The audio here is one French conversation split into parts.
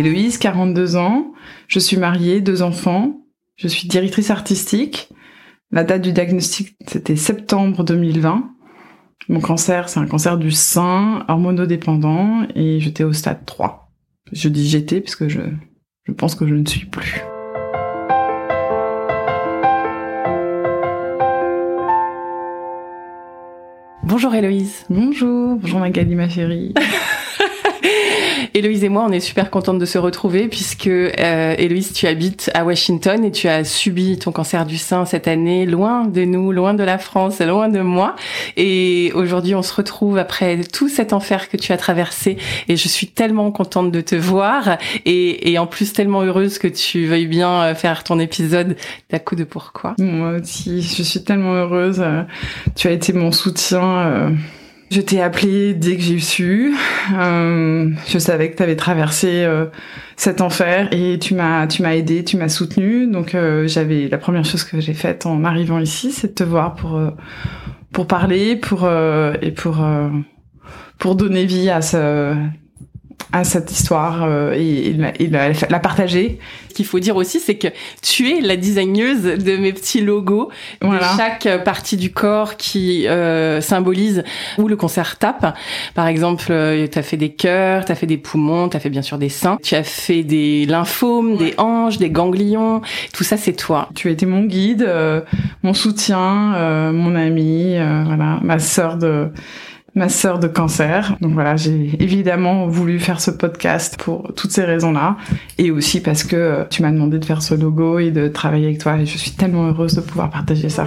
Héloïse, 42 ans, je suis mariée, deux enfants, je suis directrice artistique. La date du diagnostic, c'était septembre 2020. Mon cancer, c'est un cancer du sein, hormonodépendant, et j'étais au stade 3. Je dis j'étais parce que je, je pense que je ne suis plus. Bonjour Héloïse. Bonjour, bonjour Magali ma chérie. Héloïse et moi, on est super contentes de se retrouver puisque euh, Héloïse, tu habites à Washington et tu as subi ton cancer du sein cette année, loin de nous, loin de la France, loin de moi. Et aujourd'hui, on se retrouve après tout cet enfer que tu as traversé et je suis tellement contente de te voir et, et en plus tellement heureuse que tu veuilles bien euh, faire ton épisode d'à coup de pourquoi. Moi aussi, je suis tellement heureuse. Tu as été mon soutien. Euh je t'ai appelé dès que j'ai su. Euh, je savais que tu avais traversé euh, cet enfer et tu m'as tu m'as aidé, tu m'as soutenu. Donc euh, j'avais la première chose que j'ai faite en arrivant ici, c'est de te voir pour euh, pour parler, pour et pour pour donner vie à ce à cette histoire euh, et, et, la, la, partager. Ce qu'il faut dire aussi, c'est que tu es la designeuse de mes petits logos, voilà. de chaque partie du corps qui euh, symbolise où le concert tape. Par exemple, euh, tu as fait des cœurs, tu as fait des poumons, tu as fait bien sûr des seins, tu as fait des lymphomes, des hanches, des ganglions. Tout ça, c'est toi. Tu as été mon guide, euh, mon soutien, euh, mon ami, voilà, ma sœur de ma sœur de cancer. Donc voilà, j'ai évidemment voulu faire ce podcast pour toutes ces raisons-là et aussi parce que euh, tu m'as demandé de faire ce logo et de travailler avec toi et je suis tellement heureuse de pouvoir partager ça.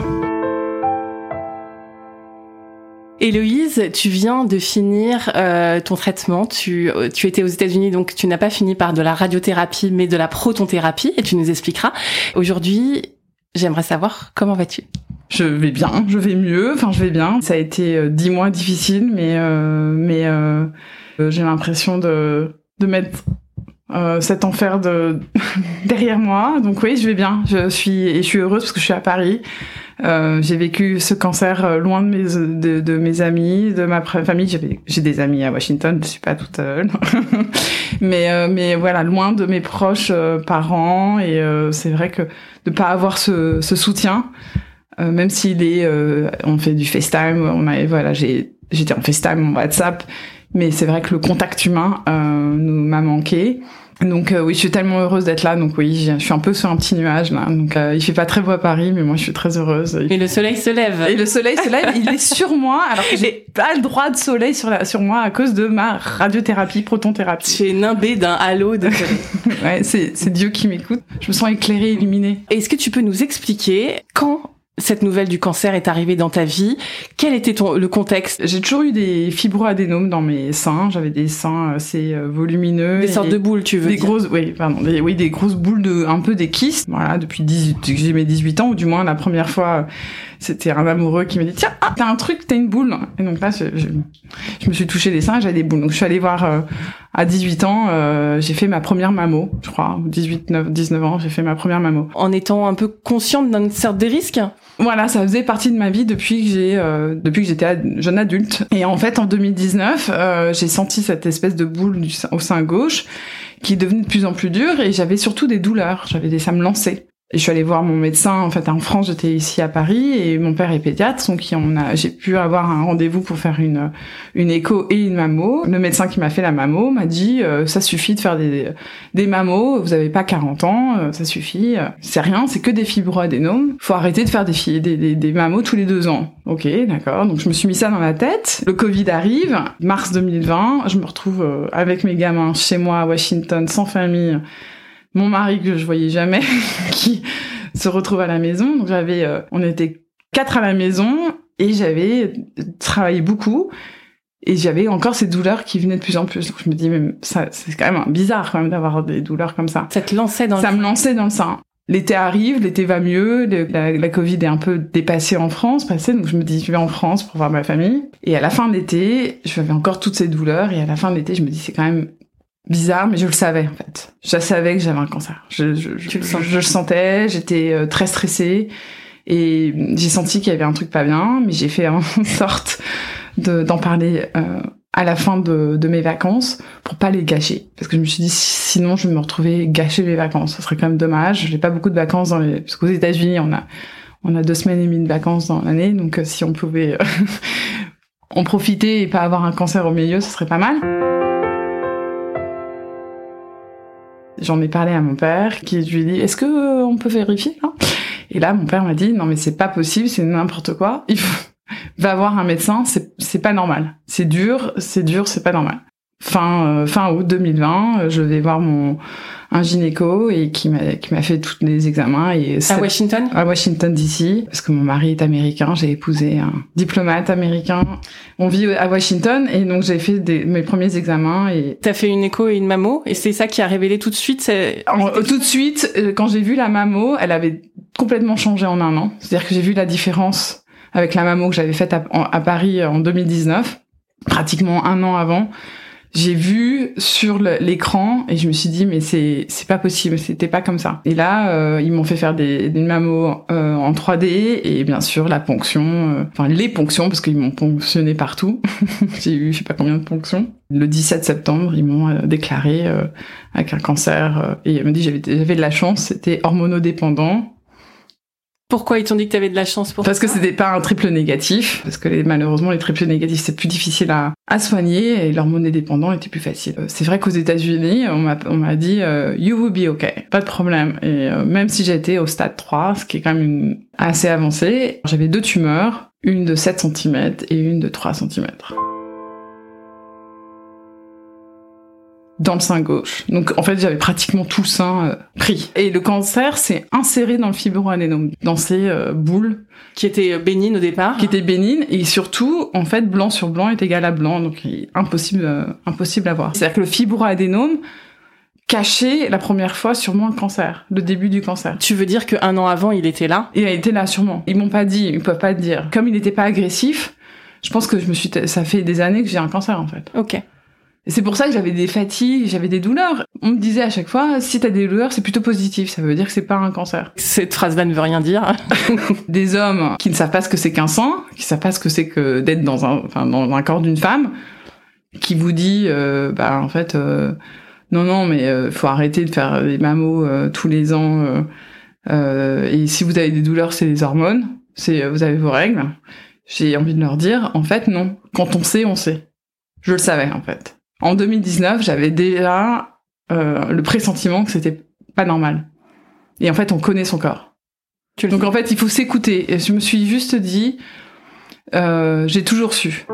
Héloïse, tu viens de finir euh, ton traitement. Tu, euh, tu étais aux États-Unis, donc tu n'as pas fini par de la radiothérapie, mais de la protonthérapie, et tu nous expliqueras. Aujourd'hui, j'aimerais savoir comment vas-tu? Je vais bien, je vais mieux, enfin je vais bien. Ça a été euh, dix mois difficiles, mais euh, mais euh, j'ai l'impression de de mettre euh, cet enfer de derrière moi. Donc oui, je vais bien. Je suis et je suis heureuse parce que je suis à Paris. Euh, j'ai vécu ce cancer loin de mes de, mes amis, de ma famille. J'ai des amis à Washington. Je suis pas toute seule, mais mais voilà, loin de mes proches parents. Et c'est vrai que de pas avoir ce, ce soutien. Euh, même s'il est, euh, on fait du FaceTime, on a, voilà, j'ai, j'étais en FaceTime, en WhatsApp, mais c'est vrai que le contact humain euh, nous m'a manqué. Donc euh, oui, je suis tellement heureuse d'être là. Donc oui, je suis un peu sur un petit nuage là. Donc euh, il fait pas très beau à Paris, mais moi je suis très heureuse. Et le soleil se lève. Et le soleil se lève. il est sur moi, alors que j'ai pas le droit de soleil sur la, sur moi à cause de ma radiothérapie, protonthérapie. Tu es nimbé d'un halo de ouais, c'est c'est Dieu qui m'écoute. Je me sens éclairée, illuminée. Est-ce que tu peux nous expliquer quand cette nouvelle du cancer est arrivée dans ta vie. Quel était ton, le contexte? J'ai toujours eu des fibroadénomes dans mes seins. J'avais des seins assez euh, volumineux. Des sortes de boules, tu veux Des dire. grosses, oui, pardon. Des, oui, des grosses boules de, un peu des kystes. Voilà, depuis 18, j'ai mes 18 ans, ou du moins la première fois, c'était un amoureux qui m'a dit, tiens, ah, t'as un truc, t'as une boule. Et donc là, je, je, je me suis touché les seins, j'avais des boules. Donc je suis allée voir, euh, à 18 ans, euh, j'ai fait ma première mammo, je crois. 18, 9, 19 ans, j'ai fait ma première mammo. En étant un peu consciente d'une sorte de risque voilà, ça faisait partie de ma vie depuis que j'ai euh, depuis que j'étais jeune adulte. Et en fait, en 2019, euh, j'ai senti cette espèce de boule du, au sein gauche qui devenait de plus en plus dure et j'avais surtout des douleurs. J'avais des ça me lançait. Je suis allée voir mon médecin. En fait, en France, j'étais ici à Paris et mon père est pédiatre, donc j'ai pu avoir un rendez-vous pour faire une écho et une mammo. Le médecin qui m'a fait la mammo m'a dit euh, ça suffit de faire des des mammos. Vous avez pas 40 ans, euh, ça suffit. C'est rien, c'est que des fibroadénomes. Faut arrêter de faire des des, des, mammos tous les deux ans. Ok, d'accord. Donc je me suis mis ça dans la tête. Le Covid arrive, mars 2020. Je me retrouve euh, avec mes gamins chez moi à Washington, sans famille mon mari que je voyais jamais qui se retrouve à la maison donc j'avais euh, on était quatre à la maison et j'avais travaillé beaucoup Et j'avais encore ces douleurs qui venaient de plus en plus. Donc je me dis, mais ça, c'est quand même bizarre quand même d'avoir des douleurs comme ça. Ça te lançait dans Ça me lançait dans le sein. L'été arrive, l'été va mieux, la, la, Covid est un peu dépassée en France, passée, donc je me dis je vais en France pour voir ma famille. Et à la fin de l'été, j'avais encore toutes ces douleurs, et à la fin de l'été, je me dis c'est quand même bizarre, mais je le savais en fait. Je savais que j'avais un cancer. Je, je, je, le, je le sentais, j'étais euh, très stressée, et j'ai senti qu'il y avait un truc pas bien, mais j'ai fait en sorte d'en parler euh, à la fin de, de, mes vacances pour pas les gâcher. Parce que je me suis dit, sinon, je vais me retrouver gâcher mes vacances. Ce serait quand même dommage. J'ai pas beaucoup de vacances dans les... Parce qu'aux États-Unis, on a, on a deux semaines et demie de vacances dans l'année. Donc, euh, si on pouvait en profiter et pas avoir un cancer au milieu, ce serait pas mal. J'en ai parlé à mon père qui lui dit, est-ce que euh, on peut vérifier là Et là, mon père m'a dit, non mais c'est pas possible, c'est n'importe quoi. Il va voir un médecin, c'est pas normal. C'est dur, c'est dur, c'est pas normal. Fin euh, fin août 2020, euh, je vais voir mon un gynéco et qui m'a qui m'a fait tous les examens et à Washington? À Washington DC parce que mon mari est américain, j'ai épousé un diplomate américain. On vit à Washington et donc j'ai fait des, mes premiers examens et t'as fait une écho et une mammo et c'est ça qui a révélé tout de suite tout de suite euh, quand j'ai vu la mammo, elle avait complètement changé en un an. C'est-à-dire que j'ai vu la différence avec la mammo que j'avais faite à, Paris en 2019, pratiquement un an avant. J'ai vu sur l'écran et je me suis dit mais c'est c'est pas possible, c'était pas comme ça. Et là euh, ils m'ont fait faire des, des mammos euh, en 3D et bien sûr la ponction, euh, enfin les ponctions parce qu'ils m'ont ponctionné partout. J'ai eu je sais pas combien de ponctions. Le 17 septembre ils m'ont déclaré avec un cancer et ils m'ont dit j'avais j'avais de la chance, c'était hormonodépendant pourquoi ils t'ont dit que tu avais de la chance pour Parce que c'était pas un triple négatif, parce que les, malheureusement les triples négatifs c'est plus difficile à, à soigner et l'hormone dépendant était plus facile. Euh, c'est vrai qu'aux États-Unis, on m'a on m'a dit euh, you will be okay, pas de problème. Et euh, même si j'étais au stade 3, ce qui est quand même une, assez avancé, j'avais deux tumeurs, une de 7 cm et une de 3 cm. Dans le sein gauche. Donc en fait, j'avais pratiquement tout le sein euh, pris. Et le cancer s'est inséré dans le fibroadénome, dans ces euh, boules qui étaient bénignes au départ, qui étaient bénignes et surtout en fait blanc sur blanc est égal à blanc, donc impossible euh, impossible à voir. C'est-à-dire que le fibroadénome cachait la première fois sûrement le cancer, le début du cancer. Tu veux dire qu'un an avant, il était là? Il était là sûrement. Ils m'ont pas dit, ils peuvent pas te dire. Comme il n'était pas agressif, je pense que je me suis, ça fait des années que j'ai un cancer en fait. Ok c'est pour ça que j'avais des fatigues, j'avais des douleurs. On me disait à chaque fois, si t'as des douleurs, c'est plutôt positif. Ça veut dire que c'est pas un cancer. Cette phrase-là ne veut rien dire. des hommes qui ne savent pas ce que c'est qu'un sang, qui savent pas ce que c'est que d'être dans un, enfin, dans un corps d'une femme, qui vous dit, euh, bah en fait, euh, non non, mais euh, faut arrêter de faire des mammos euh, tous les ans. et si vous avez des douleurs, c'est les hormones. C'est vous avez vos règles. J'ai envie de leur dire, en fait non. Quand on sait, on sait. Je le savais en fait. En 2019, j'avais déjà euh, le pressentiment que c'était pas normal. Et en fait, on connaît son corps. Donc en fait, il faut s'écouter. Et je me suis juste dit, euh, j'ai toujours su.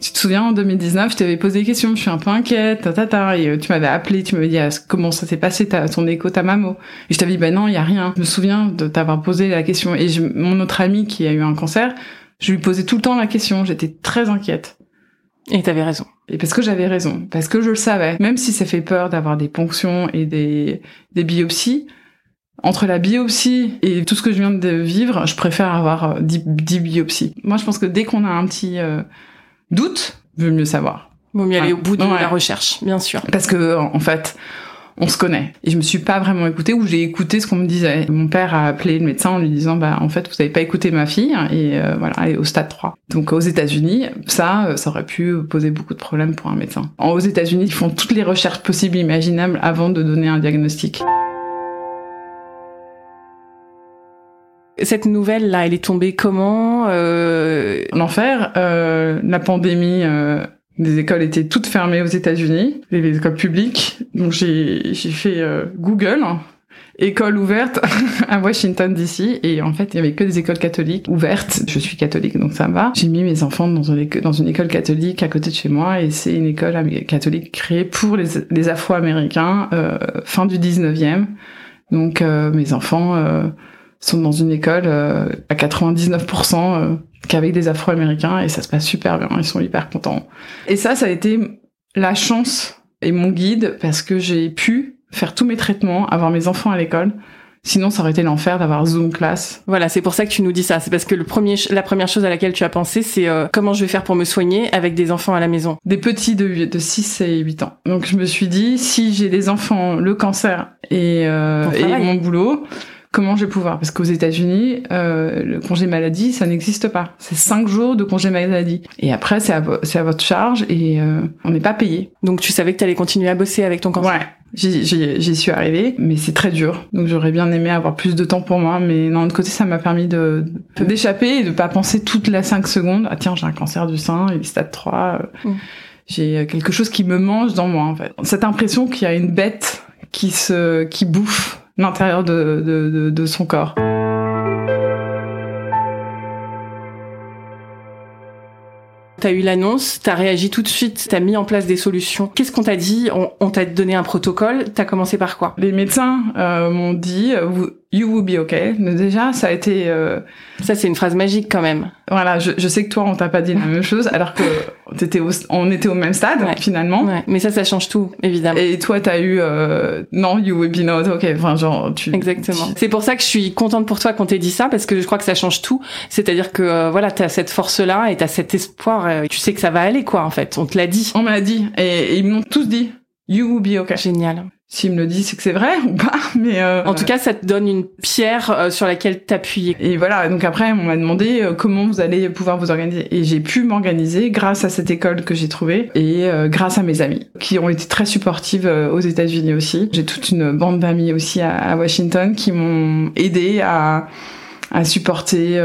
Tu te souviens, en 2019, je t'avais posé des questions, je suis un peu inquiète, ta, ta, ta, et euh, tu m'avais appelé, tu m'avais dit ah, comment ça s'est passé, ta, ton écho, ta mammo. Et je t'avais dit, ben non, il y a rien. Je me souviens de t'avoir posé la question. Et mon autre ami qui a eu un cancer, je lui posais tout le temps la question, j'étais très inquiète. Et t'avais raison. Et parce que j'avais raison, parce que je le savais. Même si ça fait peur d'avoir des ponctions et des, des biopsies, entre la biopsie et tout ce que je viens de vivre, je préfère avoir 10, euh, biopsies. Moi, je pense que dès qu'on a un petit euh, doute, veut mieux savoir. Vaut mieux aller au bout de la recherche, bien sûr. Parce que, en fait, on se connaît. Et je me suis pas vraiment écoutée ou j'ai écouté ce qu'on me disait. Mon père a appelé le médecin en lui disant bah en fait vous avez pas écouté ma fille et euh, voilà elle est au stade 3. Donc aux États-Unis, ça euh, ça aurait pu poser beaucoup de problèmes pour un médecin. Aux États-Unis, ils font toutes les recherches possibles et imaginables avant de donner un diagnostic. Cette nouvelle là, elle est tombée comment euh... L'enfer, euh, la pandémie euh, les écoles étaient toutes fermées aux États-Unis, les écoles publiques. Donc j'ai j'ai fait euh, Google école ouverte à Washington DC et en fait il y avait que des écoles catholiques ouvertes. Je suis catholique donc ça va. J'ai mis mes enfants dans une, dans une école catholique à côté de chez moi et c'est une école catholique créée pour les, les Afro-Américains euh, fin du 19e. Donc euh, mes enfants sont dans une école euh, à 99% euh, qu'avec des Afro-Américains et ça se passe super bien. Ils sont hyper contents. Et ça, ça a été la chance et mon guide parce que j'ai pu faire tous mes traitements, avoir mes enfants à l'école Sinon, ça aurait été l'enfer d'avoir Zoom classe. Voilà, c'est pour ça que tu nous dis ça. C'est parce que le premier, la première chose à laquelle tu as pensé, c'est euh, comment je vais faire pour me soigner avec des enfants à la maison? Des petits de, de 6 et 8 ans. Donc je me suis dit, si j'ai des enfants, le cancer et, euh, et mon boulot, comment je vais pouvoir Parce qu'aux États-Unis, euh, le congé maladie, ça n'existe pas. C'est 5 jours de congé maladie. Et après, c'est à, à, votre charge et euh, on n'est pas payé. Donc tu savais que tu allais continuer à bosser avec ton cancer Ouais. J'y suis arrivée, mais c'est très dur. Donc j'aurais bien aimé avoir plus de temps pour moi, mais d'un autre côté, ça m'a permis de d'échapper et de pas penser toute la 5 secondes. Ah tiens, j'ai un cancer du sein, il est stade 3. Mm. J'ai quelque chose qui me mange dans moi, en fait. Cette impression qu'il y a une bête qui se qui bouffe l'intérieur de, de, de, de son corps. T'as eu l'annonce, t'as réagi tout de suite, t'as mis en place des solutions. Qu'est-ce qu'on t'a dit? On, on t'a donné un protocole. T'as commencé par quoi? Les médecins euh, m'ont dit euh, "You will be okay". déjà, ça a été. Euh... Ça, c'est une phrase magique quand même. Voilà, je, je sais que toi, on t'a pas dit la même chose, alors que t'étais on était au même stade finalement. Ouais. Mais ça, ça change tout, évidemment. Et toi, t'as eu euh, non, you will be not okay. Enfin, genre, tu. Exactement. C'est pour ça que je suis contente pour toi qu'on t'ait dit ça, parce que je crois que ça change tout. C'est-à-dire que euh, voilà, t'as cette force-là et t'as cet espoir. Euh, tu sais que ça va aller, quoi, en fait. On te l'a dit. On m'a dit, et, et ils m'ont tous dit. You will be okay. Génial. S'il me le dit, c'est que c'est vrai ou pas. Mais euh, en tout cas, ça te donne une pierre euh, sur laquelle t'appuyer. Et voilà. Donc après, on m'a demandé euh, comment vous allez pouvoir vous organiser. Et j'ai pu m'organiser grâce à cette école que j'ai trouvée et grâce à mes amis qui ont été très supportives aux États-Unis aussi. J'ai toute une bande d'amis aussi à, à, Washington qui m'ont aidé à à supporter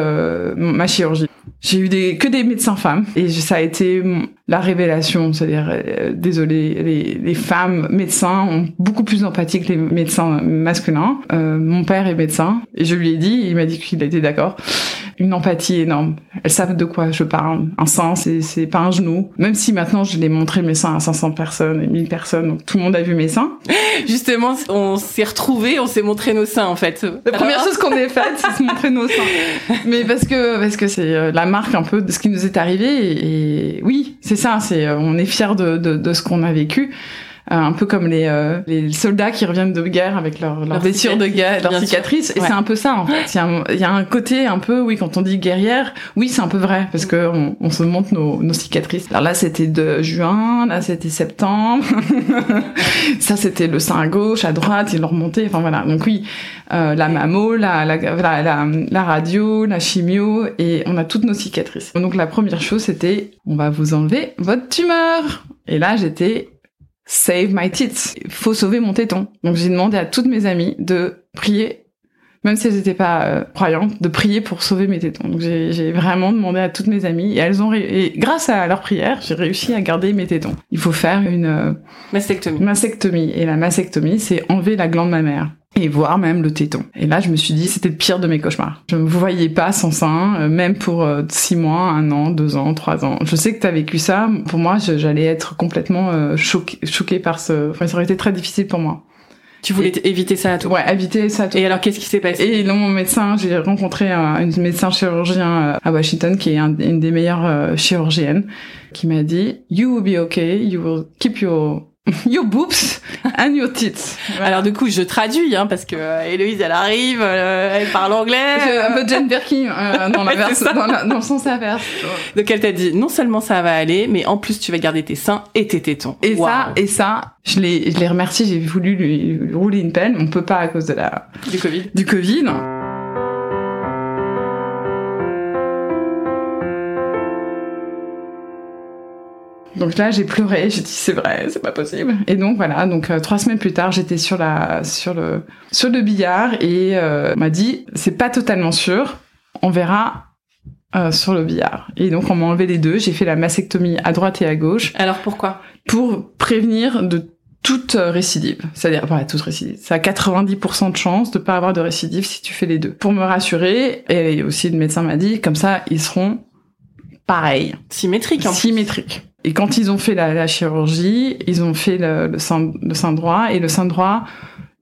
ma chirurgie. J'ai eu des, que des médecins femmes et ça a été la révélation. C'est-à-dire, euh, désolé, les, femmes médecins ont beaucoup plus d'empathie que les médecins masculins. Euh, mon père est médecin et je lui ai dit, il m'a dit qu'il était d'accord. Une empathie énorme. Elles savent de quoi je parle. Un sein, c'est, c'est pas un genou. Même si maintenant je l'ai montré mes seins à 500 personnes et 1000 personnes, donc tout le monde a vu mes seins. Justement, on s'est retrouvés, on s'est montré nos seins en fait. La première chose qu'on ait faite, c'est se montrer nos seins. Mais parce que parce que c'est euh, la marque un peu de ce qui nous est arrivé et, et oui, c'est ça, c'est euh, on est fier de, de, de ce qu'on a vécu. Euh, un peu comme les, euh, les soldats qui reviennent de guerre avec leurs leur blessures de guerre, leurs cicatrices. Et c'est un peu ça, en fait. Il y, a un, côté un peu, oui, quand on dit guerrière, oui, c'est un peu vrai, parce que on, on se montre nos, nos, cicatrices. Alors là, c'était de juin, là, c'était septembre. ça, c'était le sein à gauche, à droite, il leur remontait. Enfin, voilà. Donc oui, euh, la mammo, la, la, la, la, radio, la chimio, et on a toutes nos cicatrices. Donc la première chose, c'était, on va vous enlever votre tumeur. Et là, j'étais Save my tits. Il faut sauver mon téton. Donc j'ai demandé à toutes mes amies de prier, même si elles n'étaient pas euh, croyantes, de prier pour sauver mes tétons. Donc j'ai vraiment demandé à toutes mes amies et elles ont et grâce à leur prière, j'ai réussi à garder mes tétons. Il faut faire une euh, mastectomie. Mastectomie et la mastectomie, c'est enlever la glande mammaire et voir même le téton. Et là, je me suis dit, c'était le pire de mes cauchemars. Je ne me voyais pas sans sein, euh, même pour euh, six mois, un an, deux ans, trois ans. Je sais que tu as vécu ça. Pour moi, j'allais être complètement euh, choquée, choquée par ce... Enfin, ça aurait été très difficile pour moi. Tu voulais éviter ça à tout Ouais, éviter ça à tout. Et alors, qu'est-ce qui s'est passé? Et non, mon médecin, j'ai rencontré un, une médecin chirurgien à Washington qui est une des meilleures chirurgiennes, qui m'a dit, you will be okay, you will keep your your boobs and your tits. Alors du coup, je traduis hein, parce que euh, Héloïse, elle arrive, euh, elle parle anglais. un peu Jane Birkin euh, dans, la verse, dans, la, dans, le sens inverse. Donc elle t'a dit non seulement ça va aller, mais en plus tu vas garder tes seins et tes tétons. Et ça, et ça, je l'ai, je l'ai remercié. J'ai voulu lui, lui rouler une pelle. On peut pas à cause de la du Covid. Du Covid. Donc là, j'ai pleuré, j'ai dit c'est vrai, c'est pas possible. Et donc voilà, donc euh, trois semaines plus tard, j'étais sur la sur le sur le billard et euh, on m'a dit c'est pas totalement sûr, on verra euh, sur le billard. Et donc on m'a enlevé les deux, j'ai fait la mastectomie à droite et à gauche. Alors pourquoi? Pour prévenir de toute récidive. C'est-à-dire, pas toute récidive. Ça a 90% de chance de pas avoir de récidive si tu fais les deux. Pour me rassurer, et aussi le médecin m'a dit, comme ça, ils seront pareils. Symétriques, en Symétriques. Et quand ils ont fait la, la chirurgie, ils ont fait le, le, sein, le sein droit, et le sein droit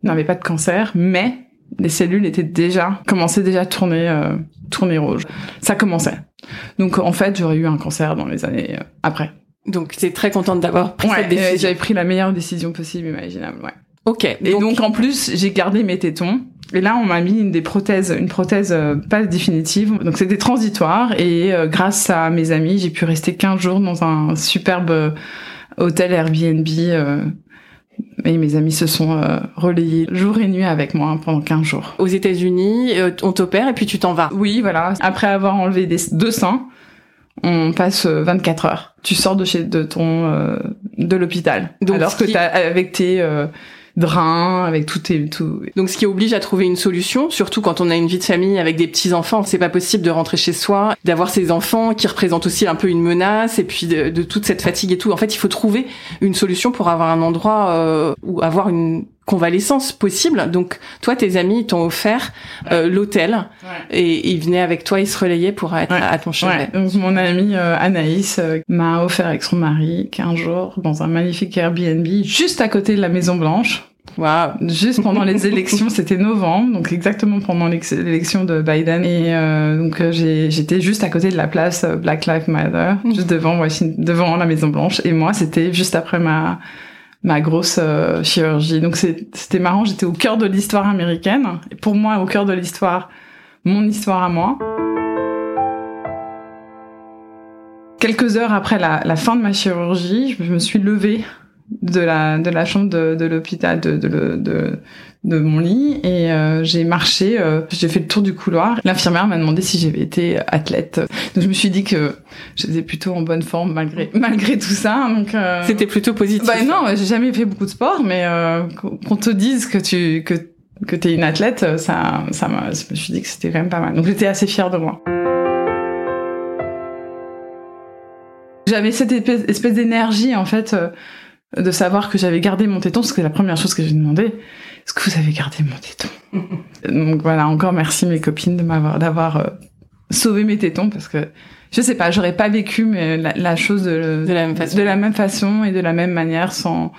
n'avait pas de cancer, mais les cellules étaient déjà commençaient déjà à tourner euh, tourner rouge. Ça commençait. Donc en fait, j'aurais eu un cancer dans les années euh, après. Donc tu es très contente d'avoir pris cette décision. J'avais pris la meilleure décision possible imaginable, ouais. Ok. Et donc, en plus, j'ai gardé mes tétons. Et là, on m'a mis une des prothèses, une prothèse euh, pas définitive. Donc c'était transitoire. Et euh, grâce à mes amis, j'ai pu rester 15 jours dans un superbe euh, hôtel Airbnb. et mes amis se sont relayés jour et nuit avec moi pendant 15 jours. Aux États-Unis, on t'opère et puis tu t'en vas. Oui, voilà. Après avoir enlevé des, deux seins, on passe 24 heures. Tu sors de chez de ton de l'hôpital. Alors que t'as avec tes drain, avec tout et tout. Donc ce qui oblige à trouver une solution, surtout quand on a une vie de famille avec des petits enfants, c'est pas possible de rentrer chez soi, d'avoir ces enfants qui représentent aussi un peu une menace et puis de, toute cette fatigue et tout. En fait, il faut trouver une solution pour avoir un endroit euh, où avoir une convalescence possible. Donc toi, tes amis t'ont offert euh, l'hôtel et ils venaient avec toi, ils se relayaient pour être à ton chevet. Donc mon amie euh, Anaïs m'a offert avec son mari 15 jours dans un magnifique Airbnb juste à côté de la Maison Blanche. Wow. Juste pendant les élections, c'était novembre, donc exactement pendant l'élection de Biden. Et euh, donc euh, j'étais juste à côté de la place euh, Black Lives Matter, mm. juste devant devant la Maison Blanche. Et moi, c'était juste après ma ma grosse chirurgie. Donc c'était marrant, j'étais au cœur de l'histoire américaine. Et pour moi, au cœur de l'histoire, mon histoire à moi. Quelques heures après la, la fin de ma chirurgie, je me suis levée de la de la chambre de, de l'hôpital de, de, de de mon lit et euh, j'ai marché euh, j'ai fait le tour du couloir. L'infirmière m'a demandé si j'avais été athlète. Donc je me suis dit que j'étais plutôt en bonne forme malgré malgré tout ça. Donc euh, c'était plutôt positif. bah non j'ai jamais fait beaucoup de sport mais qu'on te dise que tu que que t'es une athlète ça ça m'a je me suis dit que c'était quand même pas mal. Donc j'étais assez fière de moi. J'avais cette espèce d'énergie en fait de savoir que j'avais gardé mon téton, parce que c'est la première chose que j'ai demandé. Est-ce que vous avez gardé mon téton Donc voilà, encore merci mes copines de m'avoir d'avoir euh, sauvé mes tétons parce que je sais pas, j'aurais pas vécu mais la, chose de, de, la même façon. de la même façon et de la même manière sans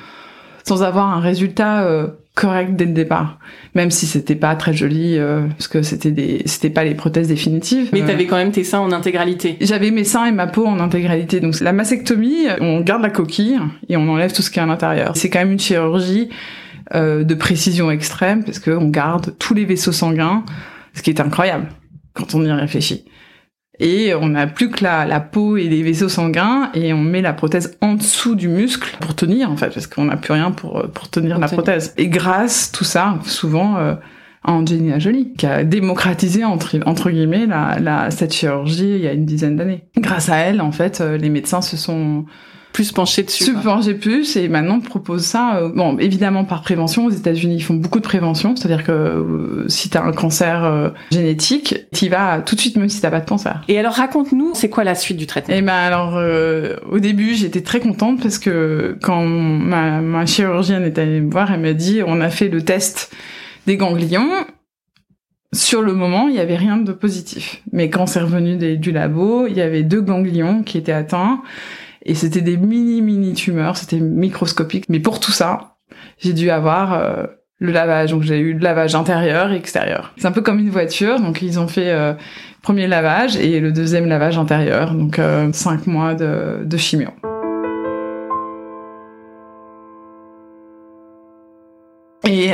sans avoir un résultat euh, correct dès le départ, même si c'était pas très joli euh, parce que c'était des c'était pas les prothèses définitives. Mais tu t'avais quand même tes seins en intégralité. J'avais mes seins et ma peau en intégralité. Donc la mastectomie, on garde la coquille et on enlève tout ce qui est à l'intérieur. C'est quand même une chirurgie euh, de précision extrême parce que on garde tous les vaisseaux sanguins, ce qui est incroyable quand on y réfléchit et on n'a plus que la, la, peau et les vaisseaux sanguins et on met la prothèse en dessous du muscle pour tenir en fait parce qu'on n'a plus rien pour pour tenir la prothèse. Et grâce tout ça, souvent euh, à Angelina Jolie qui a démocratisé entre entre guillemets la, la cette chirurgie il y a une dizaine d'années. Grâce à elle, en fait, euh, les médecins se sont plus penché dessus. Se pencher plus et maintenant on propose ça. Euh, bon, évidemment par prévention. Aux États-Unis, ils font beaucoup de prévention, c'est-à-dire que euh, si t'as un cancer euh, génétique, t'y vas tout de suite même si t'as pas de cancer. Et alors raconte-nous, c'est quoi la suite du traitement? Eh ben alors, au début, j'étais très contente parce que quand ma, ma chirurgienne est allée me voir, elle m'a dit on a fait le test des ganglions sur le moment, il y avait rien de positif. Mais quand c'est revenu du labo, il y avait deux ganglions qui étaient atteints et c'était des mini mini tumeurs, c'était microscopique. Mais pour tout ça, j'ai dû avoir euh, le lavage. Donc j'ai eu le lavage intérieur et extérieur. C'est un peu comme une voiture. Donc ils ont fait euh, premier lavage et le deuxième lavage intérieur. Donc euh, cinq mois de, de chimio.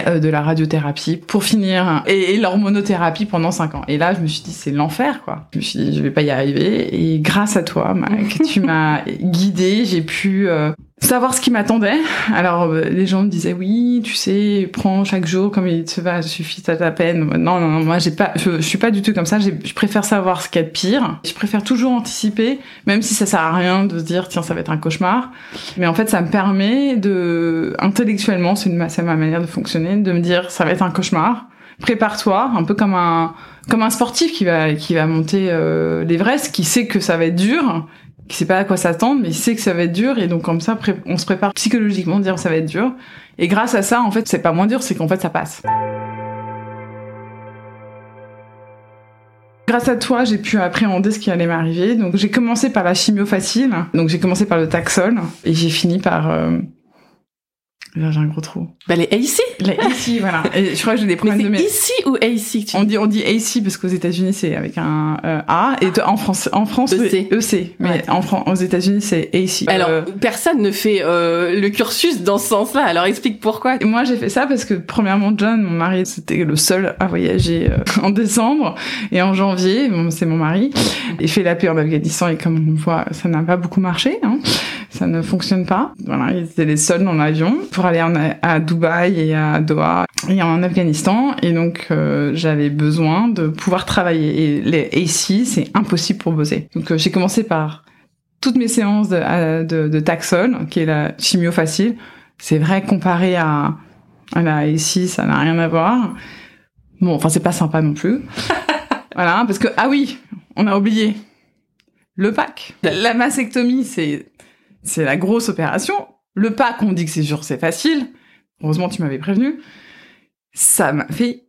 Euh, de la radiothérapie pour finir et, l'hormonothérapie pendant cinq ans. Et là, je me suis dit c'est l'enfer quoi. Je me suis dit je vais pas y arriver et grâce à toi, Mac, tu m'as guidée, j'ai pu euh, savoir ce qui m'attendait. Alors euh, les gens me disaient oui, tu sais, prends chaque jour comme il te va, suffit à ta peine. Non non non, moi j'ai pas je, suis pas du tout comme ça, je préfère savoir ce qu'il y a de pire. Je préfère toujours anticiper même si ça sert à rien de se dire tiens, ça va être un cauchemar. Mais en fait, ça me permet de intellectuellement, c'est ma ma manière de fonctionner, de me dire ça va être un cauchemar. Prépare-toi, un peu comme un comme un sportif qui va qui va monter euh, l'Everest, qui sait que ça va être dur qui sait pas à quoi s'attendre, mais il sait que ça va être dur, et donc comme ça, on se prépare psychologiquement, dire ça va être dur. Et grâce à ça, en fait, c'est pas moins dur, c'est qu'en fait, ça passe. Grâce à toi, j'ai pu appréhender ce qui allait m'arriver. Donc j'ai commencé par la chimio facile. Donc j'ai commencé par le Taxol et j'ai fini par euh, Là, j'ai un gros trou. Bah, les AC. Les AC, voilà. Et je crois que j'ai des Mais problèmes de c'est mes... ici ou AC tu On dit, on dit AC parce qu'aux États-Unis c'est avec un euh, A et en France, en France EC. c'est EC, mais Ouais. en Fran- aux États-Unis c'est AC. Alors, Euh, personne ne fait euh, le cursus dans ce sens-là. Alors, explique pourquoi. et moi j'ai fait ça parce que premièrement John, mon mari, c'était le seul à voyager euh, en décembre et en janvier, bon, c'est mon mari, il fait la paix en Afghanistan et comme on voit, ça n'a pas beaucoup marché, hein. Ça ne fonctionne pas. Voilà, ils étaient les seuls dans l'avion pour aller en, à Dubaï et à Doha et en Afghanistan et donc euh, j'avais besoin de pouvoir travailler et les AC c'est impossible pour bosser. Donc euh, j'ai commencé par toutes mes séances de, de, de Taxol, qui est la chimio facile. C'est vrai comparé à, à la AC, ça n'a rien à voir. Bon, enfin c'est pas sympa non plus. voilà, parce que ah oui, on a oublié le pack. La, la mastectomie c'est c'est la grosse opération. Le pack, on dit que c'est sûr, c'est facile. Heureusement, tu m'avais prévenu. Ça m'a fait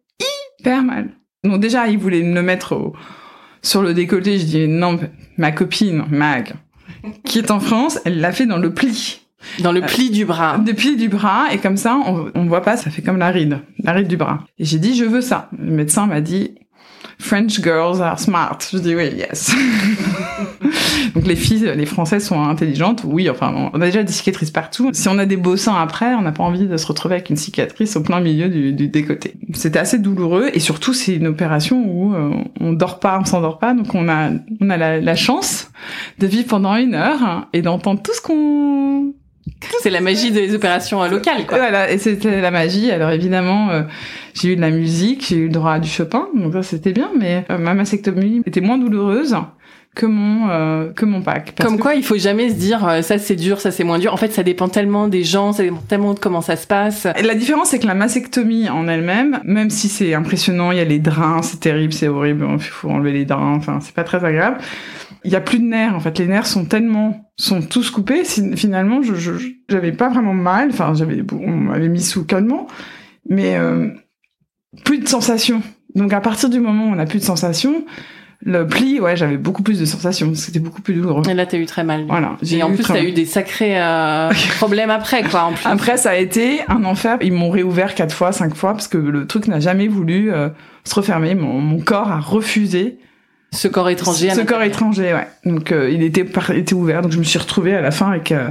hyper mal. Donc déjà, ils voulaient me mettre au- sur le décolleté. Je dis non, ma copine Mag, qui est en France, elle l'a fait dans le pli, Dans le pli du bras. le pli du bras, et comme ça, on, on voit pas, ça fait comme la ride, la ride du bras. Et j'ai dit je veux ça. Le médecin m'a dit French girls are smart. Je dis oui, yes. Donc les filles, les Françaises sont intelligentes. Oui, enfin, on a déjà des cicatrices partout. Si on a des beaux seins après, on n'a pas envie de se retrouver avec une cicatrice au plein milieu du, du décoté. C'était assez douloureux et surtout c'est une opération où euh, on dort pas, on s'endort pas, donc on a on a la, la chance de vivre pendant une heure et d'entendre tout ce qu'on C'est la magie des opérations euh, locales, quoi. voilà, et c'était la magie. Alors évidemment, euh, j'ai eu de la musique, j'ai eu le droit à du Chopin, donc ça c'était bien, mais euh, ma mastectomie était moins douloureuse que mon euh, que mon pack. parce Comme que- quoi, il faut jamais se dire ça c'est dur, ça c'est moins dur. En fait, ça dépend tellement des gens, ça dépend tellement de comment ça se passe. Et La différence, c'est que la mastectomie en elle-même, même si c'est impressionnant, il y a les drains, c'est terrible, c'est horrible, il faut enlever les drains, enfin, c'est pas très agréable. Il y a plus de nerfs, en fait. Les nerfs sont tellement, sont tous coupés. Finalement, je, j'avais pas vraiment mal. Enfin, j'avais, on m'avait mis sous calmant, mais euh, plus de sensations. Donc, à partir du moment où on n'a plus de sensations, le pli, ouais, j'avais beaucoup plus de sensations. C'était beaucoup plus douloureux. Et là, t'as eu très mal. Voilà. Et en plus, t'as eu des sacrés euh, problèmes après, quoi. En plus. Après, ça a été un enfer. Ils m'ont réouvert quatre fois, cinq fois, parce que le truc n'a jamais voulu euh, se refermer. Mon, mon corps a refusé. Ce corps étranger. Ce corps étranger, ouais. Donc, euh, il était, par- était ouvert. Donc, je me suis retrouvée à la fin avec, euh,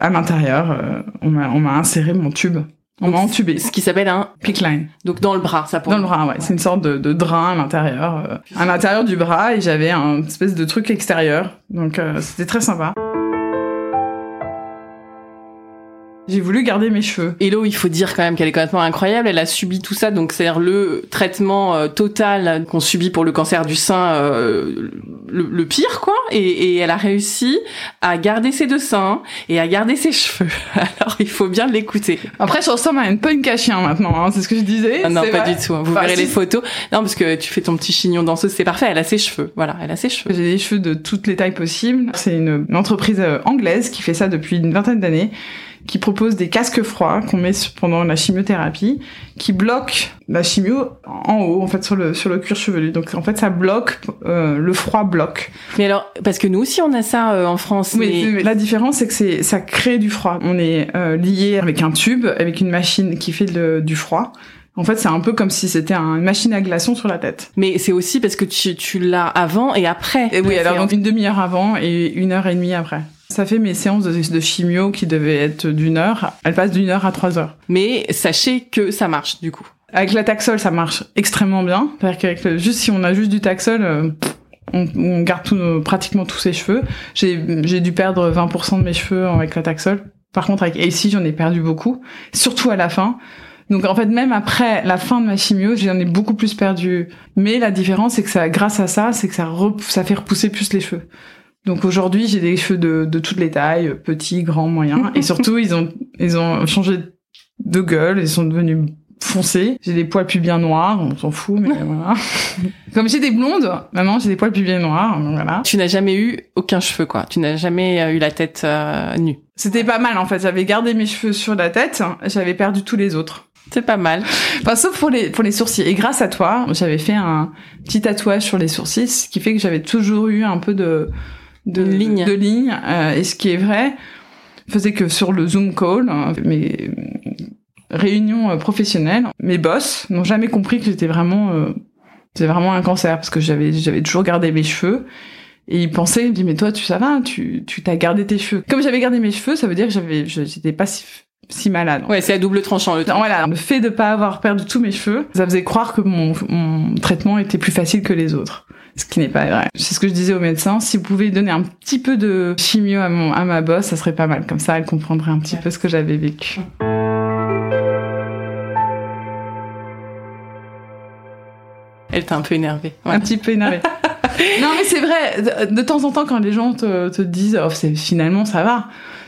à l'intérieur, euh, on m'a on m'a inséré mon tube. On m'a entubé. Ce qui s'appelle un Pick line. donc dans le bras, ça pour Dans le bras, ouais. C'est une sorte de, de drain à l'intérieur. euh, à l'intérieur du bras, et j'avais un espèce de truc extérieur. Donc, euh, c'était très sympa. J'ai voulu garder mes cheveux. Hello, il faut dire quand même qu'elle est complètement incroyable. Elle a subi tout ça, donc c'est-à-dire le traitement euh, total qu'on subit pour le cancer du sein, euh, le, le pire quoi. Et, et elle a réussi à garder ses deux seins et à garder ses cheveux. Alors il faut bien l'écouter. Après, je ressemble à une punk à chien maintenant, hein, c'est ce que je disais. Ah non, pas vrai. du tout. Vous Bah, verrez si. les photos. Non, parce que tu fais ton petit chignon danseuse, c'est parfait. Elle a ses cheveux. Voilà, elle a ses cheveux. J'ai des cheveux de toutes les tailles possibles. C'est une, une entreprise euh, anglaise qui fait ça depuis une vingtaine d'années, qui propose des casques froids qu'on met pendant la chimiothérapie, qui bloquent la chimio en haut, en fait, sur le, sur le cuir chevelu. Donc, en fait, ça bloque, euh, le froid bloque. Mais alors, parce que nous aussi on a ça euh, en France. Mais... mais la différence, c'est que c'est, ça crée du froid. On est euh, lié avec un tube, avec une machine qui fait de- du froid. En fait, c'est un peu comme si c'était un- une machine à glaçons sur la tête. Mais c'est aussi parce que tu, tu l'as avant et après. Et oui, alors donc une demi-heure avant et une heure et demie après. Ça fait mes séances de, de chimio qui devaient être d'une heure. Elles passent d'une heure à trois heures. Mais sachez que ça marche du coup. Avec la Taxol, ça marche extrêmement bien. C'est-à-dire qu'avec le, juste si on a juste du Taxol, euh, on, on garde tout nos- pratiquement tous ses cheveux. J'ai, j'ai dû perdre 20% de mes cheveux avec la Taxol. Par contre, avec AC, j'en ai perdu beaucoup. Surtout à la fin. Donc en fait, même après la fin de ma chimio, j'en ai beaucoup plus perdu. Mais la différence, c'est que ça, grâce à ça, c'est que ça, rep- ça fait repousser plus les cheveux. Donc aujourd'hui, j'ai des cheveux de, de toutes les tailles, petits, grands, moyens. Et surtout, ils ont, ils ont changé de gueule, ils sont devenus foncés. J'ai des poils pubiens noirs, on s'en fout, mais voilà. Comme j'ai des blondes, maintenant j'ai des poils pubiens noirs, donc voilà. Tu n'as jamais eu aucun cheveu quoi. Tu n'as jamais euh, eu la tête euh, nue. C'était pas mal en fait, j'avais gardé mes cheveux sur la tête, j'avais perdu tous les autres. C'est pas mal. Enfin, sauf pour les, pour les sourcils. Et grâce à toi, j'avais fait un petit tatouage sur les sourcils, ce qui fait que j'avais toujours eu un peu de, de Une ligne. De ligne. euh, et ce qui est vrai, faisait que sur le Zoom call, hein, mes réunions professionnelles, mes boss n'ont jamais compris que j'étais vraiment, c'était vraiment un cancer parce que j'avais, j'avais toujours gardé mes cheveux. Et ils pensaient, ils me disaient, mais toi, tu ça va, tu, tu t'as gardé tes cheveux. Comme j'avais gardé mes cheveux, ça veut dire que j'avais, j'étais pas si, si malade. Ouais, c'est à double tranchant le temps. Voilà, le fait de pas avoir perdu tous mes cheveux, ça faisait croire que mon, mon traitement était plus facile que les autres. Ce qui n'est pas vrai. C'est ce que je disais au médecin. Si vous pouvez donner un petit peu de chimio à, mon, à ma bosse, ça serait pas mal. Comme ça, elle comprendrait un petit peu ce que j'avais vécu. Elle t'a un peu énervée. Un petit peu énervée. non, mais c'est vrai. De, temps en temps, quand les gens te, te disent, oh, finalement ça va,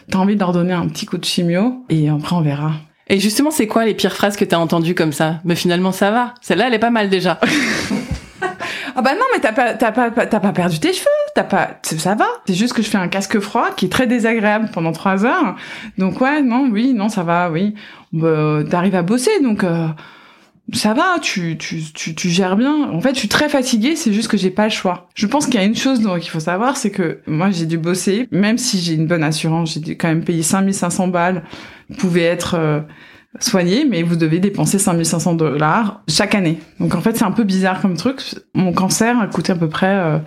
t'as envie de leur donner un petit coup de chimio et après on verra. Et justement, c'est quoi les pires phrases que t'as entendues comme ça? Mais finalement, ça va. Celle-là, elle est pas mal déjà. Ah bah non, mais t'as pas, t'as pas, t'as pas perdu tes cheveux, t'as pas, ça va. C'est juste que je fais un casque froid qui est très désagréable pendant trois heures. Donc ouais, non, oui, non, ça va, oui. Bah, T'arrives à bosser, donc euh, ça va, tu, tu, tu, tu, gères bien. En fait, je suis très fatiguée, c'est juste que j'ai pas le choix. Je pense qu'il y a une chose qu'il faut savoir, c'est que moi, j'ai dû bosser, même si j'ai une bonne assurance, j'ai dû quand même payer 5500 balles, pouvait être euh, soigné, mais vous devez dépenser 5500 dollars chaque année. Donc en fait, c'est un peu bizarre comme truc. Mon cancer a coûté à peu près... Euh,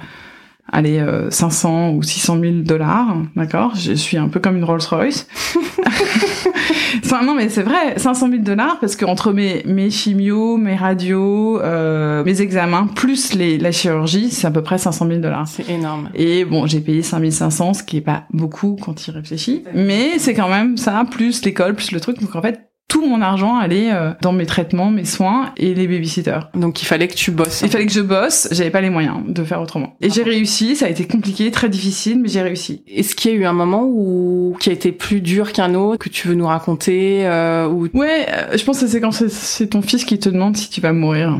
allez, 500 ou 600 000 dollars, d'accord? Je suis un peu comme une Rolls-Royce. non, mais c'est vrai, 500 000 dollars parce que entre mes mes chimios, mes radios, euh, mes examens plus les la chirurgie, c'est à peu près 500 000 dollars. C'est énorme. Et bon, j'ai payé 5500, ce qui est pas beaucoup quand il réfléchit, mais c'est quand même ça plus l'école plus le truc. Donc en fait, tout mon argent allait euh, dans mes traitements, mes soins et les babysitters. Donc il fallait que tu bosses. Il fallait que je bosse, j'avais pas les moyens de faire autrement. Et j'ai réussi, ça a été compliqué, très difficile, mais j'ai réussi. Est-ce qu'il y a eu un moment où qui a été plus dur qu'un autre que tu veux nous raconter euh, ou... Ouais, euh, je pense que c'est quand c'est ton fils qui te demande si tu vas mourir.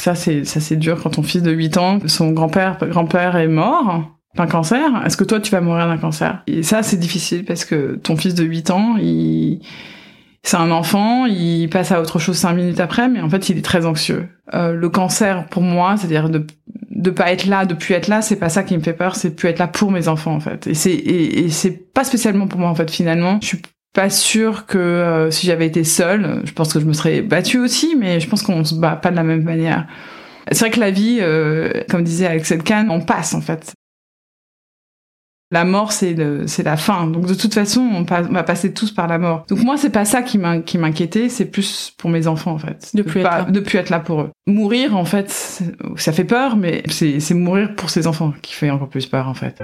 Ça c'est ça c'est dur quand ton fils de 8 ans, son grand-père grand-père est mort d'un cancer, est-ce que toi tu vas mourir d'un cancer? Et ça c'est difficile parce que ton fils de 8 ans, il c'est un enfant, il passe à autre chose cinq minutes après, mais en fait il est très anxieux. Euh, le cancer pour moi, c'est-à-dire de de pas être là, de plus être là, c'est pas ça qui me fait peur, c'est de plus être là pour mes enfants en fait. Et c'est et, c'est pas spécialement pour moi en fait finalement. Je suis pas sûre que euh, si j'avais été seule, je pense que je me serais battue aussi, mais je pense qu'on se bat pas de la même manière. C'est vrai que la vie, euh, comme disait Axel Kahn, on passe en fait la mort c'est c'est la fin. Donc de toute façon on, va passer tous par la mort. Donc moi c'est pas ça qui m'inquiétait. C'est plus pour mes enfants en fait. De plus, pas, être, là. de plus être là pour eux. Mourir en fait ça fait peur mais c'est mourir pour ses enfants qui fait encore plus peur en fait.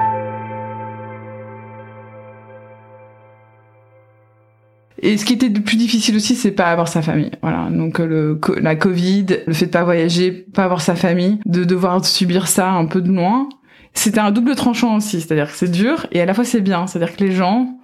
Et ce qui était le plus difficile aussi, c'est pas avoir sa famille. Voilà. Donc le la Covid, le fait de pas voyager, pas avoir sa famille, de devoir subir ça un peu de loin, c'était un double tranchant aussi, c'est-à-dire que c'est dur et à la fois c'est bien, c'est-à-dire que les gens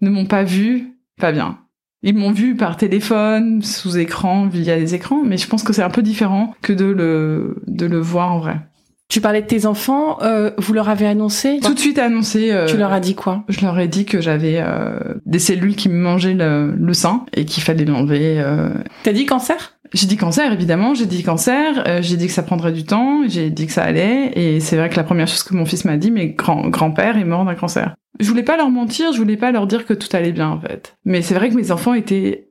ne m'ont pas vu pas bien. Ils m'ont vu par téléphone, sous écran, via les écrans, mais je pense que c'est un peu différent que de le de le voir en vrai. Tu parlais de tes enfants, euh, vous leur avez annoncé Tout de suite annoncé. Euh, tu leur as dit quoi? Je leur ai dit que j'avais euh, des cellules qui me mangeaient le, le sein et qu'il fallait l'enlever. Euh... T'as dit cancer? J'ai dit cancer, évidemment. J'ai dit cancer. Euh, j'ai dit que ça prendrait du temps. J'ai dit que ça allait. Et c'est vrai que la première chose que mon fils m'a dit, mais grand grand-père est mort d'un cancer. Je voulais pas leur mentir. Je voulais pas leur dire que tout allait bien, en fait. Mais c'est vrai que mes enfants étaient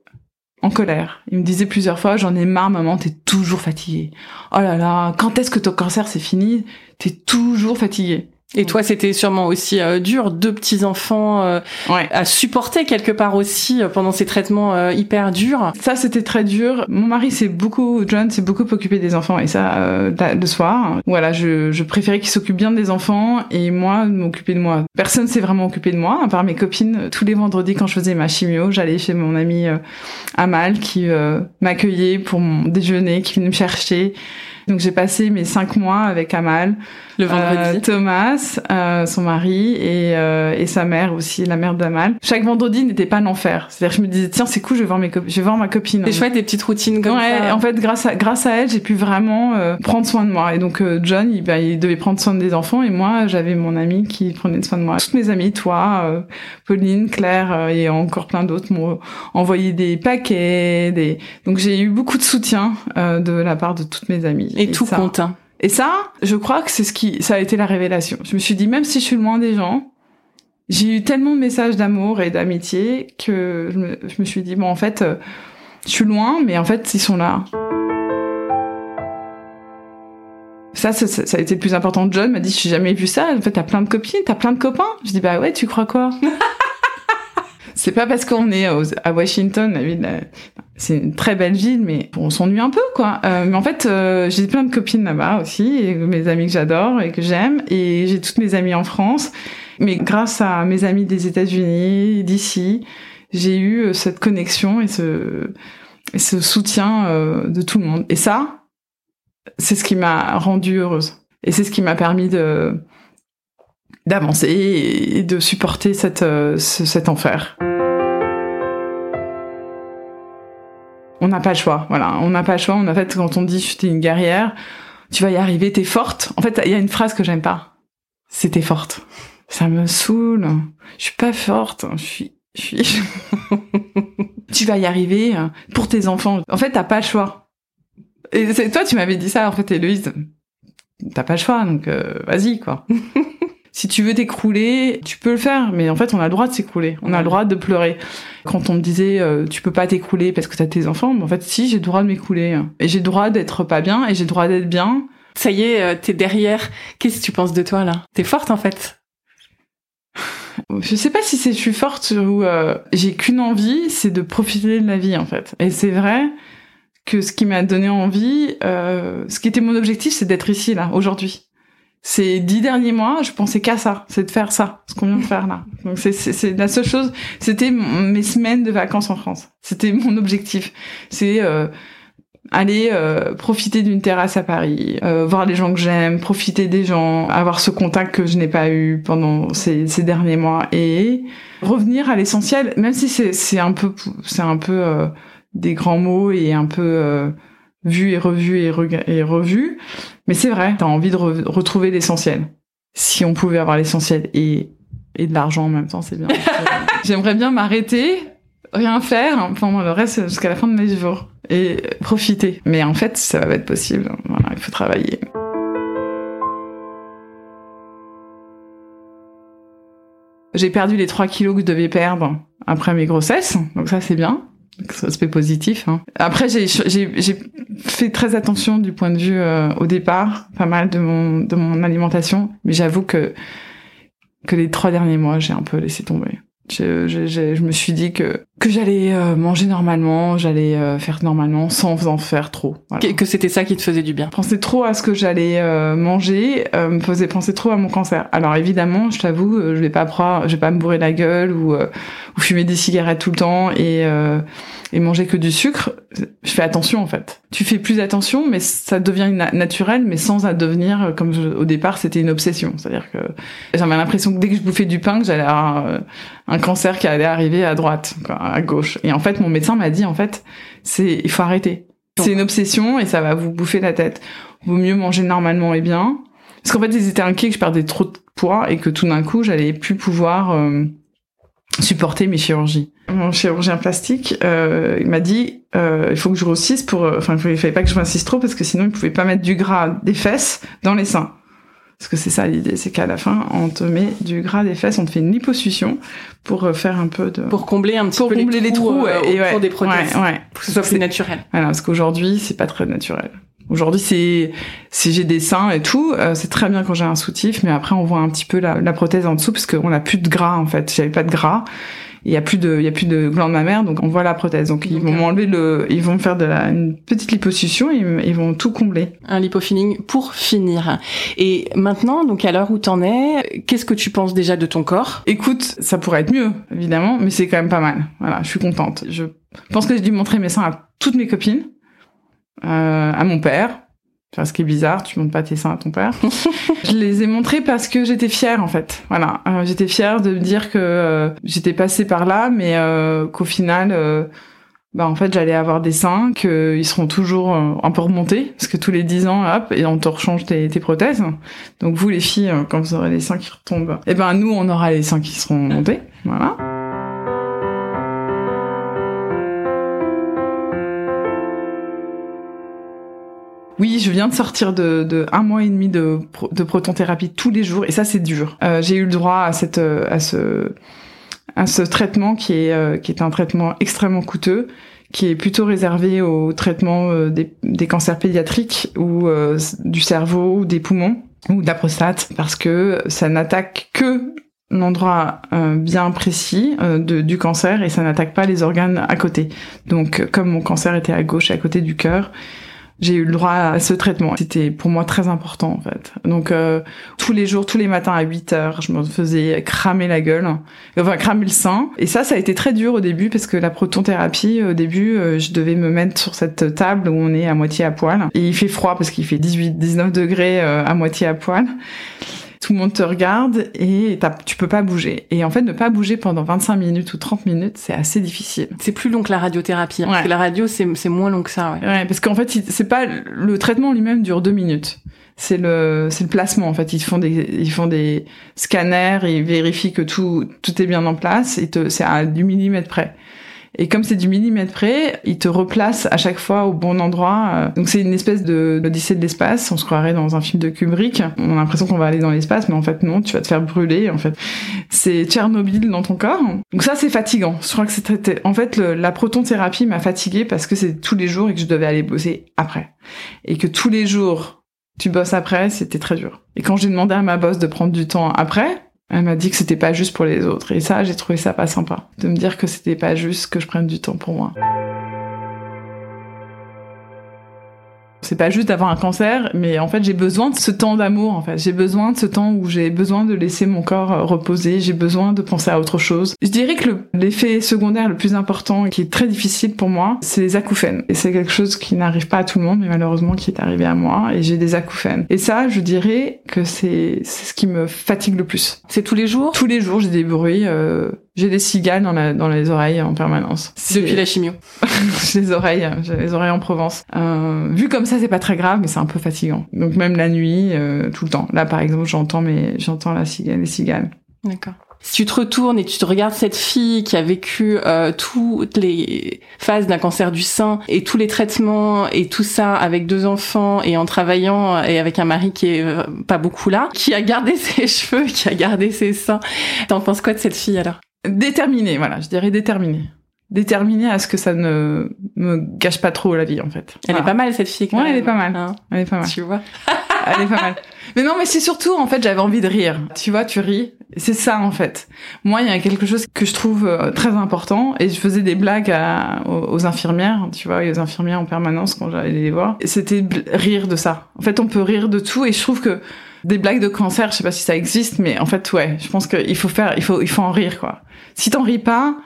en colère. Ils me disaient plusieurs fois, j'en ai marre, maman, t'es toujours fatiguée. Oh là là, quand est-ce que ton cancer c'est fini? T'es toujours fatiguée. Et toi, c'était sûrement aussi euh, dur, deux petits enfants euh, à supporter quelque part aussi euh, pendant ces traitements hyper durs. Ça, c'était très dur. Mon mari s'est beaucoup, John s'est beaucoup occupé des enfants et ça le soir. Voilà, je, je préférais qu'il s'occupe bien des enfants et moi m'occuper de moi. Personne s'est vraiment occupé de moi, à part mes copines. Tous les vendredis, quand je faisais ma chimio, j'allais chez mon ami Amal qui m'accueillait pour mon déjeuner, qui venait me chercher. Donc j'ai passé mes cinq mois avec Amal, le vendredi, euh, Thomas, euh, son mari et, euh, et sa mère aussi, la mère d'Amal. Chaque vendredi n'était pas l'enfer. C'est-à-dire que je me disais tiens c'est cool, je vais voir mes je vais voir ma copine. C'est chouette des petites routines comme ouais, ça. En fait grâce à grâce à elle j'ai pu vraiment euh, prendre soin de moi. Et donc euh, John il, bah, il devait prendre soin des enfants et moi j'avais mon ami qui prenait soin de moi. Toutes mes amies, toi, Pauline, Claire et encore plein d'autres m'ont envoyé des paquets, des donc j'ai eu beaucoup de soutien de la part de toutes mes amies. Et, tout compte. Hein. Et ça, je crois que c'est ce qui, ça a été la révélation. Je me suis dit, même si je suis loin des gens, j'ai eu tellement de messages d'amour et d'amitié que je me, je me, suis dit, bon, en fait, euh, je suis loin, mais en fait, ils sont là. Ça, ça, ça, a été le plus important. John m'a dit, je n'ai jamais vu ça. En fait, t'as plein de copines, t'as plein de copains. Je dis, bah ouais, tu crois quoi? C'est pas parce qu'on est à Washington, la ville, c'est une très belle ville, mais on s'ennuie un peu, quoi. Euh, mais en fait, euh, j'ai plein de copines là-bas aussi, mes amis que j'adore et que j'aime, et j'ai toutes mes amies en France. Mais grâce à mes amis des États-Unis, d'ici, j'ai eu euh, cette connexion et ce, soutien euh, de tout le monde. Et ça, c'est ce qui m'a rendue heureuse. Et c'est ce qui m'a permis de d'avancer et de supporter cette, euh, cet enfer. On n'a pas le choix, voilà. On n'a pas le choix. En fait, quand on dit es une guerrière, tu vas y arriver, t'es forte. En fait, il y a une phrase que j'aime pas. C'est t'es forte. Ça me saoule. Je suis pas forte. Je suis, je tu vas y arriver pour tes enfants. En fait, t'as pas le choix. Et toi, tu m'avais dit ça, en fait, Héloïse. T'as pas le choix, donc euh, vas-y, quoi. si tu veux t'écrouler, tu peux le faire, mais en fait, on a le droit de s'écrouler. On a le droit de pleurer. Quand on me disait, euh, tu peux pas t'écrouler parce que t'as tes enfants, mais en fait, si, j'ai le droit de m'écrouler. Et j'ai le droit d'être pas bien, et j'ai le droit d'être bien. Ça y est, euh, t'es derrière. Qu'est-ce que tu penses de toi, là? T'es forte, en fait? Je sais pas si c'est je suis forte ou j'ai qu'une envie, c'est de profiter de la vie, en fait. Et c'est vrai que ce qui m'a donné envie, euh, ce qui était mon objectif, c'est d'être ici là aujourd'hui. Ces dix derniers mois, je pensais qu'à ça, c'est de faire ça, ce qu'on vient de faire là. Donc c'est la seule chose. C'était mes semaines de vacances en France. C'était mon objectif. C'est euh, aller euh, profiter d'une terrasse à Paris, euh, voir les gens que j'aime, profiter des gens, avoir ce contact que je n'ai pas eu pendant ces, ces derniers mois et revenir à l'essentiel, même si c'est c'est un peu c'est un peu euh, des grands mots et un peu euh, vu et revu et, et revu. Mais c'est vrai, t'as envie de retrouver l'essentiel. Si on pouvait avoir l'essentiel et, et de l'argent en même temps, c'est bien. J'aimerais bien m'arrêter, rien faire pendant le reste jusqu'à la fin de mes jours et profiter. Mais en fait, ça va pas être possible. Voilà, il faut travailler. J'ai perdu les 3 kilos que je devais perdre après mes grossesses, donc ça c'est bien aspect positif. Hein. Après, j'ai fait très attention du point de vue euh, au départ, pas mal de mon de mon alimentation, mais j'avoue que que les trois derniers mois, j'ai un peu laissé tomber. Je, je, je, me suis dit que que j'allais euh, manger normalement, j'allais euh, faire normalement sans en faire trop. Voilà. Que, c'était ça qui te faisait du bien. Penser trop à ce que j'allais manger me faisait penser trop à mon cancer. Alors évidemment, je t'avoue, je vais pas prendre, je vais pas me bourrer la gueule ou ou fumer des cigarettes tout le temps et et manger que du sucre, je fais attention en fait. Tu fais plus attention, mais ça devient naturel, mais sans à devenir euh, comme au départ c'était une obsession. C'est-à-dire que j'avais l'impression que dès que je bouffais du pain, que j'allais avoir euh, un cancer qui allait arriver à droite, quoi, à gauche. Et en fait, mon médecin m'a dit en fait, c'est il faut arrêter. C'est une obsession et ça va vous bouffer la tête. Vaut mieux manger normalement et bien. Parce qu'en fait, ils étaient inquiets que je perdais trop de poids et que tout d'un coup, j'allais plus pouvoir euh, supporter mes chirurgies. Mon chirurgien plastique, euh, il m'a dit, euh, il faut que je grossisse pour, euh, enfin, il fallait pas que je m'insiste trop parce que sinon il pouvait pas mettre du gras des fesses dans les seins. Parce que c'est ça l'idée, c'est qu'à la fin, on te met du gras des fesses, on te fait une liposuction pour euh, faire un peu de... Pour combler un petit pour peu combler les trous, euh, et ouais, des prothèses. Ouais, ouais. Pour que ce soit plus naturel. Voilà, parce qu'aujourd'hui, c'est pas très naturel. Aujourd'hui, c'est si j'ai des seins et tout, euh, c'est très bien quand j'ai un soutif, mais après on voit un petit peu la, la prothèse en dessous parce qu'on a plus de gras en fait. J'avais pas de gras il y a plus de il y a plus de gland mammaire donc on voit la prothèse. Donc ils vont m'enlever le ils vont faire de la une petite liposuction et ils vont tout combler. Un lipofilling pour finir. Et maintenant donc à l'heure où t'en es qu'est-ce que tu penses déjà de ton corps? Écoute ça pourrait être mieux évidemment mais c'est quand même pas mal. Voilà je suis contente. Je pense que j'ai dû montrer mes seins à toutes mes copines euh, à mon père Enfin, ce qui est bizarre, tu montres pas tes seins à ton père. je les ai montrés parce que j'étais fière en fait. Voilà, euh, j'étais fière de me dire que euh, j'étais passée par là, mais euh, qu'au final, bah en fait, j'allais avoir des seins, qu'ils seront toujours un peu remontés, parce que tous les 10 ans, hop, et on te rechange tes, prothèses. Donc vous les filles, quand vous aurez les seins qui retombent, et eh ben nous, on aura les seins qui seront montés. Voilà. Oui, je viens de sortir de, de un mois et demi de, de protonthérapie tous les jours et ça c'est dur. Euh, j'ai eu le droit à cette à ce à ce traitement qui est euh, qui est un traitement extrêmement coûteux qui est plutôt réservé au traitement euh, des, des, cancers pédiatriques ou euh, du cerveau ou des poumons ou de la prostate parce que ça n'attaque que l'endroit bien précis de, du cancer et ça n'attaque pas les organes à côté. Donc comme mon cancer était à gauche à côté du cœur, j'ai eu le droit à ce traitement. C'était pour moi très important en fait. Donc euh, tous les jours, tous les matins à 8 heures, je me faisais cramer la gueule, enfin cramer le sein. Et ça, ça a été très dur au début parce que la protonthérapie, au début, euh, je devais me mettre sur cette table où on est à moitié à poil. Et il fait froid parce qu'il fait 18, 19 degrés euh, à moitié à poil tout le monde te regarde et tu peux pas bouger. Et en fait, ne pas bouger pendant 25 minutes ou 30 minutes, c'est assez difficile. C'est plus long que la radiothérapie. Hein, parce que la radio, c'est moins long que ça. Ouais, ouais parce qu'en fait, c'est pas le traitement lui-même dure deux minutes. C'est le c'est le placement en fait. Ils font des ils font des scanners, ils vérifient que tout tout est bien en place et c'est à du millimètre près. Et comme c'est du millimètre près, il te replace à chaque fois au bon endroit. Euh. Donc c'est une espèce de l'odyssée de l'espace. On se croirait dans un film de Kubrick. On a l'impression qu'on va aller dans l'espace, mais en fait non, tu vas te faire brûler. En fait, c'est Tchernobyl dans ton corps. Donc ça c'est fatigant. Je crois que c'était en fait la protonthérapie m'a fatiguée parce que c'est tous les jours et que je devais aller bosser après. Et que tous les jours tu bosses après, c'était très dur. Et quand j'ai demandé à ma boss de prendre du temps après, elle m'a dit que c'était pas juste pour les autres. Et ça, j'ai trouvé ça pas sympa. De me dire que c'était pas juste que je prenne du temps pour moi. C'est pas juste d'avoir un cancer, mais en fait j'ai besoin de ce temps d'amour. En fait, j'ai besoin de ce temps où j'ai besoin de laisser mon corps euh, reposer. J'ai besoin de penser à autre chose. Je dirais que l'effet secondaire le plus important et qui est très difficile pour moi, c'est les acouphènes. Et c'est quelque chose qui n'arrive pas à tout le monde, mais malheureusement qui est arrivé à moi. Et j'ai des acouphènes. Et ça, je dirais que c'est ce qui me fatigue le plus. C'est tous les jours? Tous les jours, j'ai des bruits. Euh, j'ai des cigales dans, la, dans les oreilles en permanence. Depuis la chimio. j'ai les oreilles, j'ai les oreilles en Provence. Euh, vu comme ça, c'est pas très grave, mais c'est un peu fatigant. Donc même la nuit, euh, tout le temps. Là, par exemple, j'entends mes, j'entends la cigale, les cigales. D'accord. Si tu te retournes et tu te regardes cette fille qui a vécu euh, toutes les phases d'un cancer du sein et tous les traitements et tout ça avec deux enfants et en travaillant et avec un mari qui est euh, pas beaucoup là, qui a gardé ses cheveux, qui a gardé ses seins, t'en penses quoi de cette fille alors? Déterminée, voilà, je dirais déterminée. Déterminée à ce que ça ne me gâche pas trop la vie, en fait. Elle est pas mal, cette fille, quand ouais, elle est pas mal. Hein elle est pas mal. Tu vois Elle est pas mal. Mais non, mais c'est surtout, en fait, j'avais envie de rire. Tu vois, tu ris. C'est ça, en fait. Moi, il y a quelque chose que je trouve euh, très important, et je faisais des blagues à, aux, infirmières, tu vois, et aux infirmières en permanence quand j'allais les voir. C'était rire de ça. En fait, on peut rire de tout, et je trouve que des blagues de cancer, je sais pas si ça existe, mais en fait, ouais, je pense qu'il faut faire, il faut, il faut en rire, quoi. Si t'en ris pas,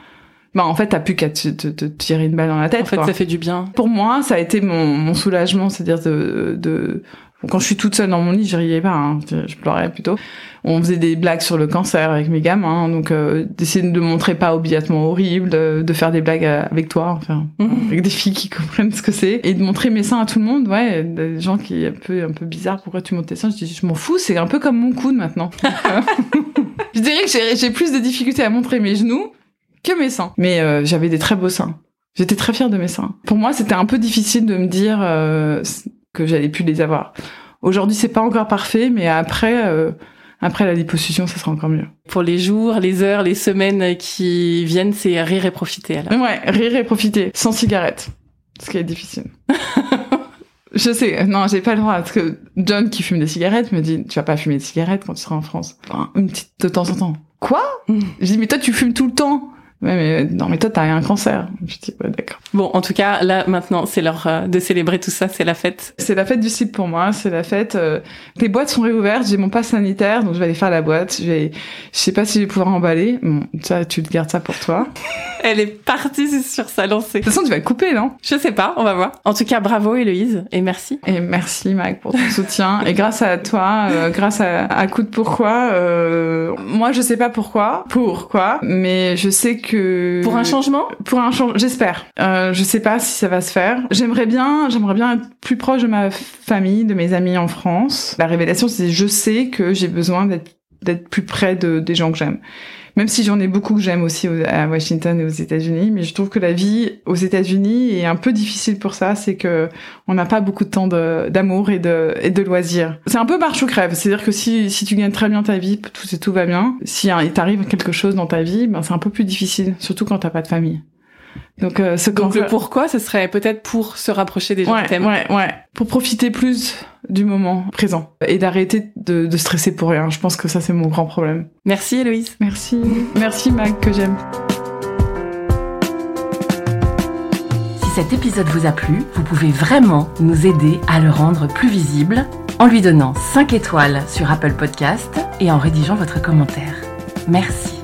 bah en fait t'as plus qu'à te, te, tirer une balle dans la tête. En fait, ça fait du bien. Pour moi, ça a été mon, mon soulagement, c'est-à-dire de, de quand je suis toute seule dans mon lit, je riais pas, hein, je pleurais plutôt. On faisait des blagues sur le cancer avec mes gamins, donc euh, d'essayer de montrer pas obligatoirement horrible, de, faire des blagues euh, avec toi, enfin, mmh. avec des filles qui comprennent ce que c'est, et de montrer mes seins à tout le monde, ouais, des gens qui un peu un peu bizarre, pourquoi tu montes tes seins Je dis je m'en fous, c'est un peu comme mon coude maintenant. je dirais que j'ai plus de difficultés à montrer mes genoux que mes seins, mais euh, j'avais des très beaux seins. J'étais très fière de mes seins. Pour moi, c'était un peu difficile de me dire que j'allais plus les avoir. Aujourd'hui, c'est pas encore parfait, mais après, euh, après la liposuction, ça sera encore mieux. Pour les jours, les heures, les semaines qui viennent, c'est rire et profiter. Alors. Ouais, rire et profiter, sans cigarette, ce qui est difficile. Je sais, non, j'ai pas le droit, parce que John qui fume des cigarettes me dit, tu vas pas fumer de cigarettes quand tu seras en France. Enfin, une petite de temps en temps. Quoi? Je dis, mais toi, tu fumes tout le temps. Ouais, mais non, mais toi, t'as un cancer. Je dis, ouais, d'accord. Bon, en tout cas, là, maintenant, c'est l'heure euh, de célébrer tout ça, c'est la fête. C'est la fête du slip pour moi, c'est la fête. Euh, les boîtes sont réouvertes, j'ai mon pass sanitaire, donc je vais aller faire la boîte. Je vais, je sais pas si je vais pouvoir emballer. Bon, ça, tu te gardes ça pour toi. Elle est partie sur sa lancée. De toute façon, tu vas couper, non? Je sais pas, on va voir. En tout cas, bravo Héloïse, et merci. Et merci Mag pour ton soutien. Et grâce à toi, euh, grâce à, à Coup de Pourquoi, euh, moi je sais pas pourquoi, pourquoi, mais je sais que... Pour un changement? Pour un changement, j'espère. Euh, je sais pas si ça va se faire. J'aimerais bien, j'aimerais bien être plus proche de ma famille, de mes amis en France. La révélation, c'est je sais que j'ai besoin d'être d'être plus près de, des gens que j'aime Même si j'en ai beaucoup que j'aime aussi à Washington et aux États-Unis, mais je trouve que la vie aux États-Unis est un peu difficile pour ça. C'est que on n'a pas beaucoup de temps d'amour et de, loisirs. C'est un peu marche ou crève. C'est-à-dire que si, si tu gagnes très bien ta vie, tout, tout va bien. Si il t'arrive quelque chose dans ta vie, ben c'est un peu plus difficile, surtout quand t'as pas de famille. Donc, euh, ce Donc le pourquoi, ce serait peut-être pour se rapprocher des gens ouais, que t'aimes. Ouais, ouais. Pour profiter plus du moment présent et d'arrêter de, de, stresser pour rien. Je pense que ça, c'est mon grand problème. Merci Héloïse. Merci. Merci Mag, que j'aime. Si cet épisode vous a plu, vous pouvez vraiment nous aider à le rendre plus visible en lui donnant 5 étoiles sur Apple Podcast et en rédigeant votre commentaire. Merci.